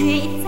水，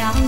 ยัง